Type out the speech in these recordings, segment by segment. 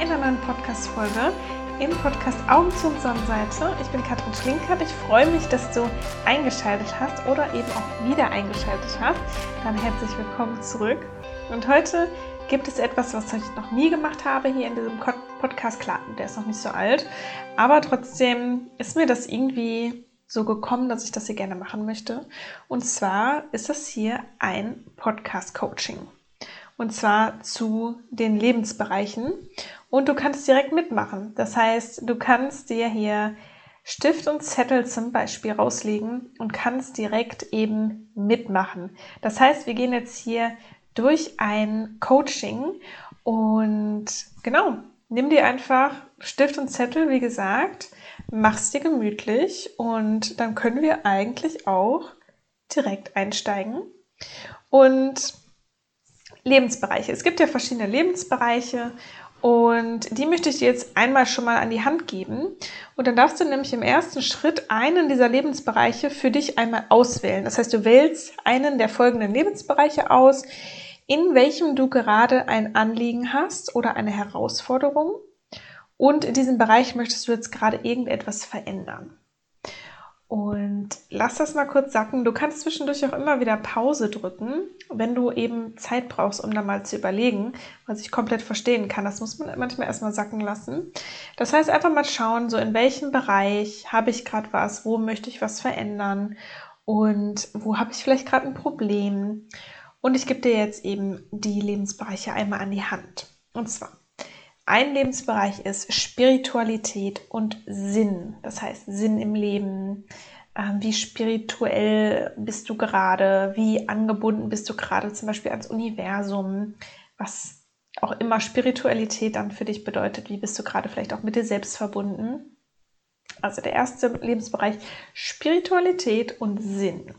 bei einer neuen Podcast-Folge im Podcast Augen zu und Sonnenseite. Ich bin Katrin Schlinkert. Ich freue mich, dass du eingeschaltet hast oder eben auch wieder eingeschaltet hast. Dann herzlich willkommen zurück. Und heute gibt es etwas, was ich noch nie gemacht habe hier in diesem Podcast. Klar, der ist noch nicht so alt, aber trotzdem ist mir das irgendwie so gekommen, dass ich das hier gerne machen möchte. Und zwar ist das hier ein Podcast-Coaching und zwar zu den Lebensbereichen. Und du kannst direkt mitmachen. Das heißt, du kannst dir hier Stift und Zettel zum Beispiel rauslegen und kannst direkt eben mitmachen. Das heißt, wir gehen jetzt hier durch ein Coaching und genau, nimm dir einfach Stift und Zettel, wie gesagt, mach's dir gemütlich und dann können wir eigentlich auch direkt einsteigen. Und Lebensbereiche. Es gibt ja verschiedene Lebensbereiche und die möchte ich dir jetzt einmal schon mal an die Hand geben. Und dann darfst du nämlich im ersten Schritt einen dieser Lebensbereiche für dich einmal auswählen. Das heißt, du wählst einen der folgenden Lebensbereiche aus, in welchem du gerade ein Anliegen hast oder eine Herausforderung. Und in diesem Bereich möchtest du jetzt gerade irgendetwas verändern. Und lass das mal kurz sacken. Du kannst zwischendurch auch immer wieder Pause drücken, wenn du eben Zeit brauchst, um da mal zu überlegen, was ich komplett verstehen kann. Das muss man manchmal erstmal sacken lassen. Das heißt, einfach mal schauen, so in welchem Bereich habe ich gerade was, wo möchte ich was verändern und wo habe ich vielleicht gerade ein Problem. Und ich gebe dir jetzt eben die Lebensbereiche einmal an die Hand. Und zwar ein Lebensbereich ist Spiritualität und Sinn. Das heißt Sinn im Leben. Ähm, wie spirituell bist du gerade? Wie angebunden bist du gerade zum Beispiel ans Universum? Was auch immer Spiritualität dann für dich bedeutet. Wie bist du gerade vielleicht auch mit dir selbst verbunden? Also der erste Lebensbereich Spiritualität und Sinn.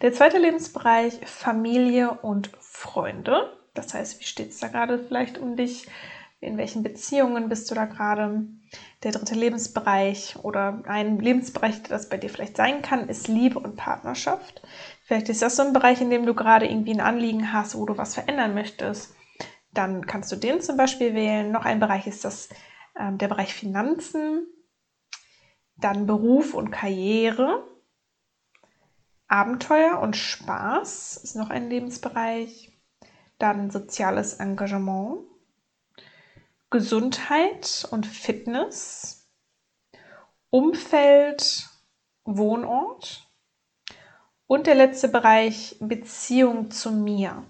Der zweite Lebensbereich Familie und Freunde. Das heißt, wie steht es da gerade vielleicht um dich? In welchen Beziehungen bist du da gerade. Der dritte Lebensbereich oder ein Lebensbereich, der das bei dir vielleicht sein kann, ist Liebe und Partnerschaft. Vielleicht ist das so ein Bereich, in dem du gerade irgendwie ein Anliegen hast, wo du was verändern möchtest. Dann kannst du den zum Beispiel wählen. Noch ein Bereich ist das äh, der Bereich Finanzen, dann Beruf und Karriere, Abenteuer und Spaß ist noch ein Lebensbereich, dann soziales Engagement, Gesundheit und Fitness, Umfeld, Wohnort und der letzte Bereich Beziehung zu mir.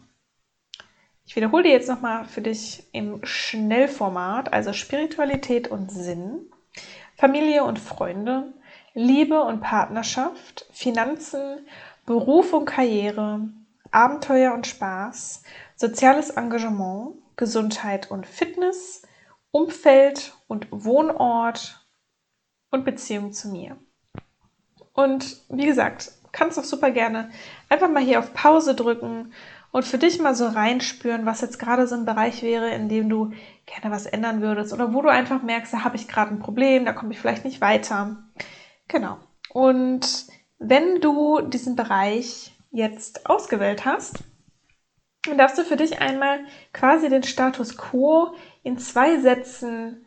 Ich wiederhole dir jetzt nochmal für dich im Schnellformat, also Spiritualität und Sinn, Familie und Freunde, Liebe und Partnerschaft, Finanzen, Beruf und Karriere, Abenteuer und Spaß, soziales Engagement, Gesundheit und Fitness, Umfeld und Wohnort und Beziehung zu mir. Und wie gesagt, kannst auch super gerne einfach mal hier auf Pause drücken und für dich mal so reinspüren, was jetzt gerade so ein Bereich wäre, in dem du gerne was ändern würdest oder wo du einfach merkst, da habe ich gerade ein Problem, da komme ich vielleicht nicht weiter. Genau. Und wenn du diesen Bereich jetzt ausgewählt hast, dann darfst du für dich einmal quasi den Status quo in zwei Sätzen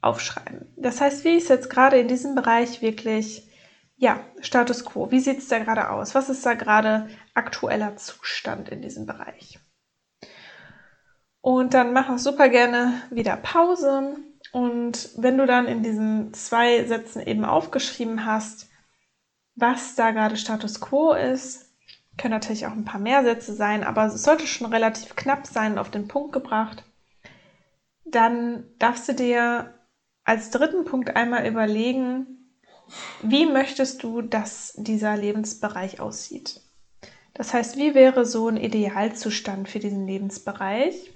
aufschreiben. Das heißt, wie ist jetzt gerade in diesem Bereich wirklich, ja, Status quo? Wie sieht es da gerade aus? Was ist da gerade aktueller Zustand in diesem Bereich? Und dann mach auch super gerne wieder Pause. Und wenn du dann in diesen zwei Sätzen eben aufgeschrieben hast, was da gerade Status quo ist, können natürlich auch ein paar mehr Sätze sein, aber es sollte schon relativ knapp sein und auf den Punkt gebracht. Dann darfst du dir als dritten Punkt einmal überlegen, wie möchtest du, dass dieser Lebensbereich aussieht? Das heißt, wie wäre so ein Idealzustand für diesen Lebensbereich?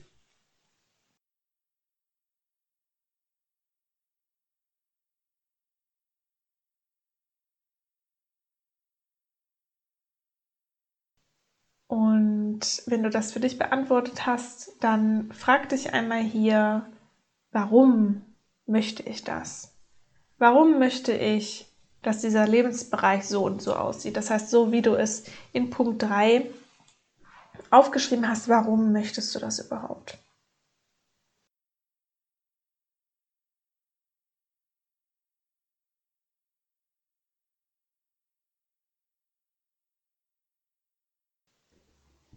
Und wenn du das für dich beantwortet hast, dann frag dich einmal hier, warum möchte ich das? Warum möchte ich, dass dieser Lebensbereich so und so aussieht? Das heißt, so wie du es in Punkt 3 aufgeschrieben hast, warum möchtest du das überhaupt?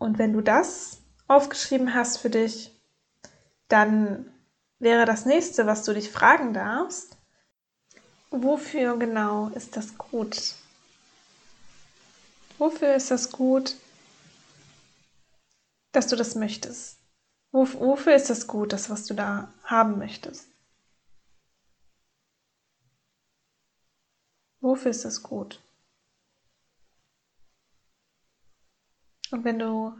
Und wenn du das aufgeschrieben hast für dich, dann wäre das nächste, was du dich fragen darfst, wofür genau ist das gut? Wofür ist das gut, dass du das möchtest? Wofür ist das gut, das, was du da haben möchtest? Wofür ist das gut? Und wenn du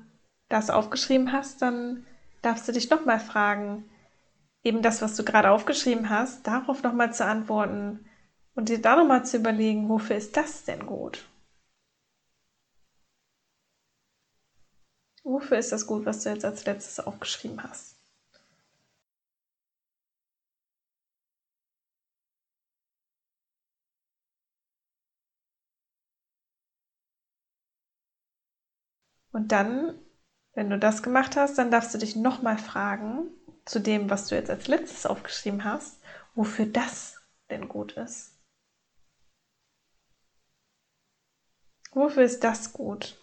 das aufgeschrieben hast, dann darfst du dich nochmal fragen, eben das, was du gerade aufgeschrieben hast, darauf nochmal zu antworten und dir da nochmal zu überlegen, wofür ist das denn gut? Wofür ist das gut, was du jetzt als letztes aufgeschrieben hast? Und dann, wenn du das gemacht hast, dann darfst du dich nochmal fragen, zu dem, was du jetzt als letztes aufgeschrieben hast, wofür das denn gut ist. Wofür ist das gut?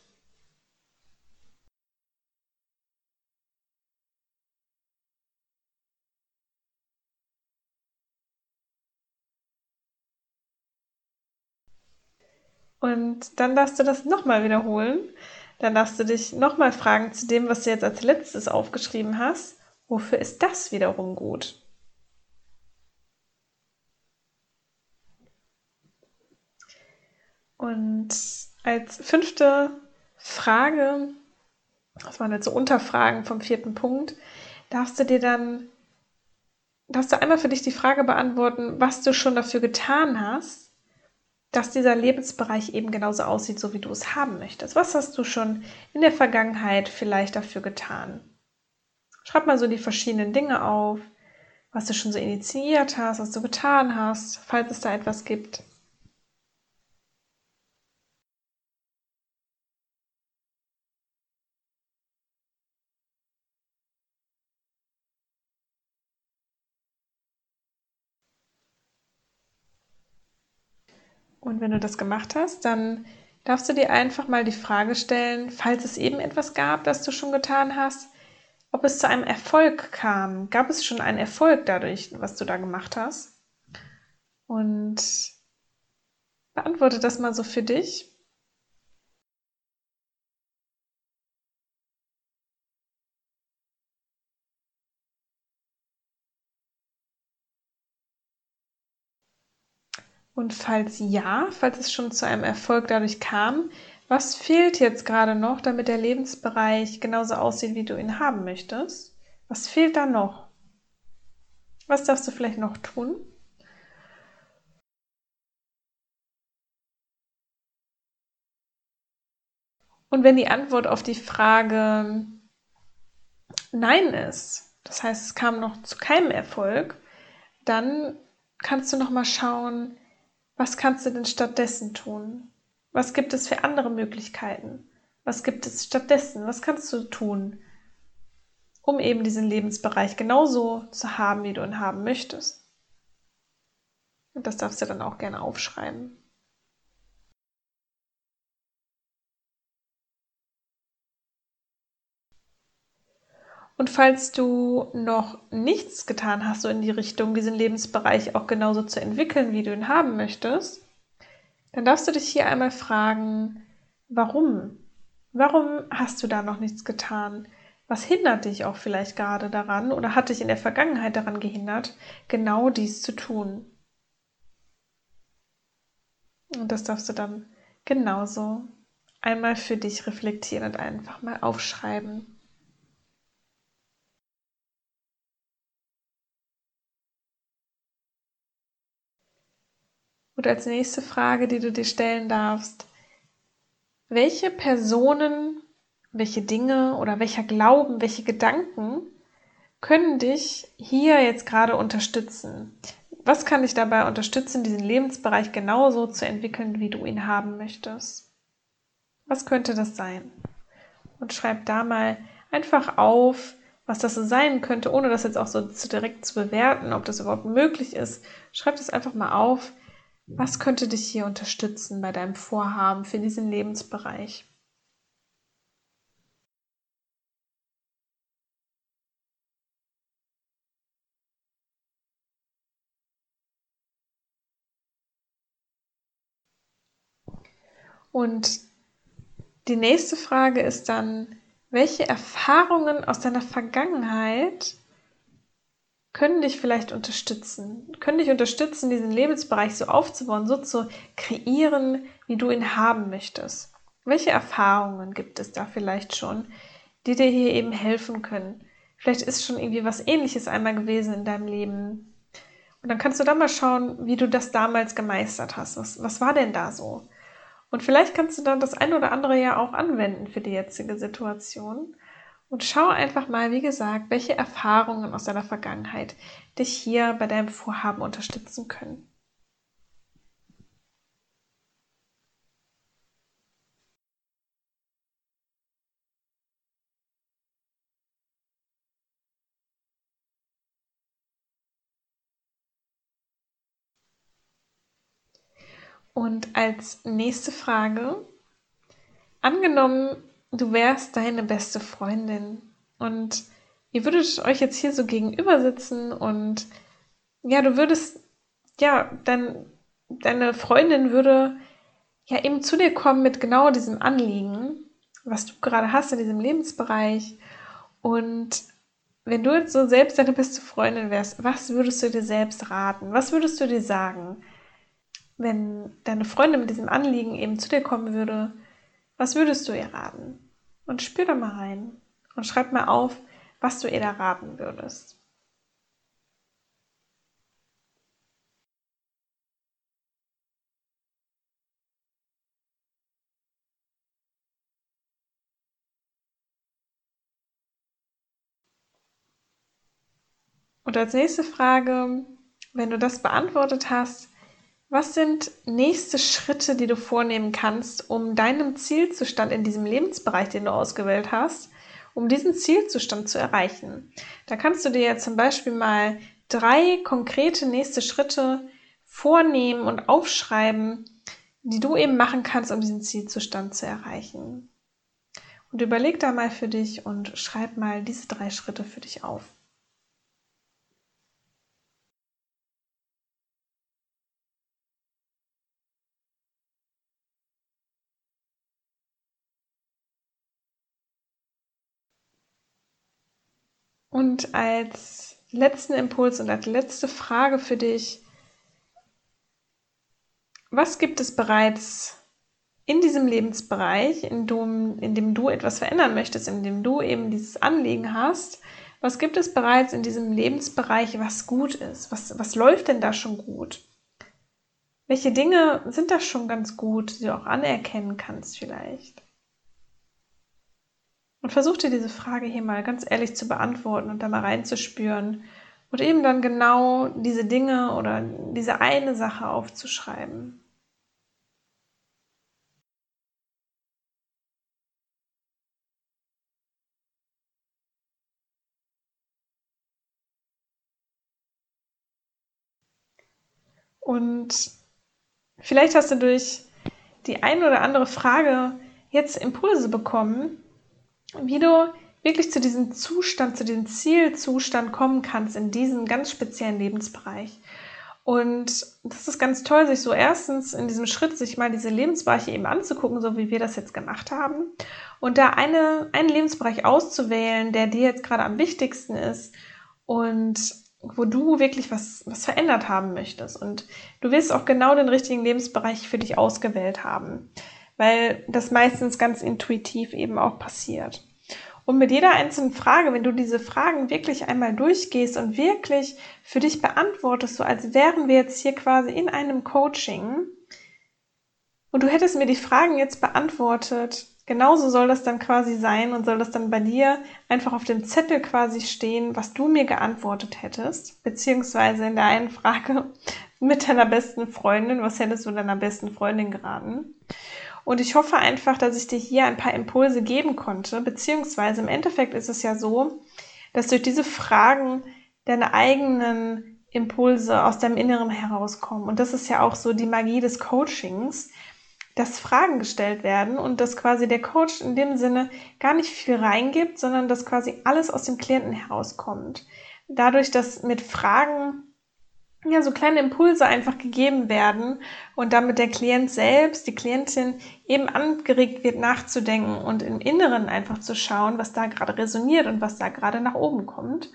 Und dann darfst du das nochmal wiederholen. Dann darfst du dich nochmal fragen zu dem, was du jetzt als letztes aufgeschrieben hast. Wofür ist das wiederum gut? Und als fünfte Frage, das waren jetzt so Unterfragen vom vierten Punkt, darfst du dir dann, darfst du einmal für dich die Frage beantworten, was du schon dafür getan hast, dass dieser Lebensbereich eben genauso aussieht, so wie du es haben möchtest. Was hast du schon in der Vergangenheit vielleicht dafür getan? Schreib mal so die verschiedenen Dinge auf, was du schon so initiiert hast, was du getan hast, falls es da etwas gibt. Und wenn du das gemacht hast, dann darfst du dir einfach mal die Frage stellen, falls es eben etwas gab, das du schon getan hast, ob es zu einem Erfolg kam. Gab es schon einen Erfolg dadurch, was du da gemacht hast? Und beantworte das mal so für dich. Und falls ja, falls es schon zu einem Erfolg dadurch kam, was fehlt jetzt gerade noch, damit der Lebensbereich genauso aussieht, wie du ihn haben möchtest? Was fehlt da noch? Was darfst du vielleicht noch tun? Und wenn die Antwort auf die Frage Nein ist, das heißt, es kam noch zu keinem Erfolg, dann kannst du noch mal schauen, was kannst du denn stattdessen tun? Was gibt es für andere Möglichkeiten? Was gibt es stattdessen? Was kannst du tun, um eben diesen Lebensbereich genauso zu haben, wie du ihn haben möchtest? Und das darfst du dann auch gerne aufschreiben. Und falls du noch nichts getan hast, so in die Richtung, diesen Lebensbereich auch genauso zu entwickeln, wie du ihn haben möchtest, dann darfst du dich hier einmal fragen, warum? Warum hast du da noch nichts getan? Was hindert dich auch vielleicht gerade daran oder hat dich in der Vergangenheit daran gehindert, genau dies zu tun? Und das darfst du dann genauso einmal für dich reflektieren und einfach mal aufschreiben. Und als nächste Frage, die du dir stellen darfst, welche Personen, welche Dinge oder welcher Glauben, welche Gedanken können dich hier jetzt gerade unterstützen? Was kann dich dabei unterstützen, diesen Lebensbereich genauso zu entwickeln, wie du ihn haben möchtest? Was könnte das sein? Und schreib da mal einfach auf, was das so sein könnte, ohne das jetzt auch so direkt zu bewerten, ob das überhaupt möglich ist. Schreib das einfach mal auf, was könnte dich hier unterstützen bei deinem Vorhaben für diesen Lebensbereich? Und die nächste Frage ist dann, welche Erfahrungen aus deiner Vergangenheit können dich vielleicht unterstützen, können dich unterstützen, diesen Lebensbereich so aufzubauen, so zu kreieren, wie du ihn haben möchtest. Welche Erfahrungen gibt es da vielleicht schon, die dir hier eben helfen können? Vielleicht ist schon irgendwie was ähnliches einmal gewesen in deinem Leben. Und dann kannst du da mal schauen, wie du das damals gemeistert hast. Was, was war denn da so? Und vielleicht kannst du dann das eine oder andere ja auch anwenden für die jetzige Situation. Und schau einfach mal, wie gesagt, welche Erfahrungen aus deiner Vergangenheit dich hier bei deinem Vorhaben unterstützen können. Und als nächste Frage, angenommen, du wärst deine beste Freundin und ihr würdet euch jetzt hier so gegenüber sitzen und ja, du würdest, ja, dann deine Freundin würde ja eben zu dir kommen mit genau diesem Anliegen, was du gerade hast in diesem Lebensbereich. Und wenn du jetzt so selbst deine beste Freundin wärst, was würdest du dir selbst raten? Was würdest du dir sagen, wenn deine Freundin mit diesem Anliegen eben zu dir kommen würde? Was würdest du ihr raten? Und spür da mal rein und schreib mal auf, was du ihr da raten würdest. Und als nächste Frage, wenn du das beantwortet hast, was sind nächste Schritte, die du vornehmen kannst, um deinem Zielzustand in diesem Lebensbereich, den du ausgewählt hast, um diesen Zielzustand zu erreichen? Da kannst du dir zum Beispiel mal drei konkrete nächste Schritte vornehmen und aufschreiben, die du eben machen kannst, um diesen Zielzustand zu erreichen. Und überleg da mal für dich und schreib mal diese drei Schritte für dich auf. Und als letzten Impuls und als letzte Frage für dich, was gibt es bereits in diesem Lebensbereich, in dem, in dem du etwas verändern möchtest, in dem du eben dieses Anliegen hast, was gibt es bereits in diesem Lebensbereich, was gut ist? Was, was läuft denn da schon gut? Welche Dinge sind da schon ganz gut, die du auch anerkennen kannst vielleicht? Und versuch dir diese Frage hier mal ganz ehrlich zu beantworten und da mal reinzuspüren und eben dann genau diese Dinge oder diese eine Sache aufzuschreiben. Und vielleicht hast du durch die eine oder andere Frage jetzt Impulse bekommen, wie du wirklich zu diesem Zustand, zu diesem Zielzustand kommen kannst in diesem ganz speziellen Lebensbereich. Und das ist ganz toll, sich so erstens in diesem Schritt sich mal diese Lebensbereiche eben anzugucken, so wie wir das jetzt gemacht haben. Und da eine, einen Lebensbereich auszuwählen, der dir jetzt gerade am wichtigsten ist und wo du wirklich was, was verändert haben möchtest. Und du wirst auch genau den richtigen Lebensbereich für dich ausgewählt haben weil das meistens ganz intuitiv eben auch passiert. Und mit jeder einzelnen Frage, wenn du diese Fragen wirklich einmal durchgehst und wirklich für dich beantwortest, so als wären wir jetzt hier quasi in einem Coaching und du hättest mir die Fragen jetzt beantwortet, genauso soll das dann quasi sein und soll das dann bei dir einfach auf dem Zettel quasi stehen, was du mir geantwortet hättest, beziehungsweise in der einen Frage mit deiner besten Freundin, was hättest du deiner besten Freundin geraten? Und ich hoffe einfach, dass ich dir hier ein paar Impulse geben konnte, beziehungsweise im Endeffekt ist es ja so, dass durch diese Fragen deine eigenen Impulse aus deinem Inneren herauskommen. Und das ist ja auch so die Magie des Coachings, dass Fragen gestellt werden und dass quasi der Coach in dem Sinne gar nicht viel reingibt, sondern dass quasi alles aus dem Klienten herauskommt. Dadurch, dass mit Fragen ja, so kleine Impulse einfach gegeben werden und damit der Klient selbst, die Klientin eben angeregt wird, nachzudenken und im Inneren einfach zu schauen, was da gerade resoniert und was da gerade nach oben kommt.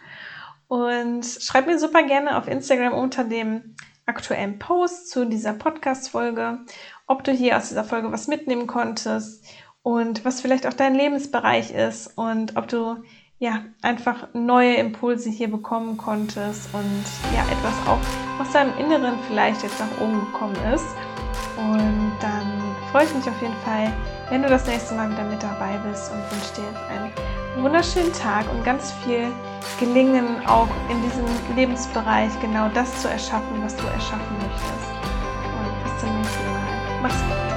Und schreib mir super gerne auf Instagram unter dem aktuellen Post zu dieser Podcast-Folge, ob du hier aus dieser Folge was mitnehmen konntest und was vielleicht auch dein Lebensbereich ist und ob du ja, einfach neue Impulse hier bekommen konntest und ja, etwas auch aus deinem Inneren vielleicht jetzt nach oben gekommen ist. Und dann freue ich mich auf jeden Fall, wenn du das nächste Mal wieder mit dabei bist und wünsche dir jetzt einen wunderschönen Tag und ganz viel Gelingen auch in diesem Lebensbereich genau das zu erschaffen, was du erschaffen möchtest. Und bis zum nächsten Mal. Mach's gut.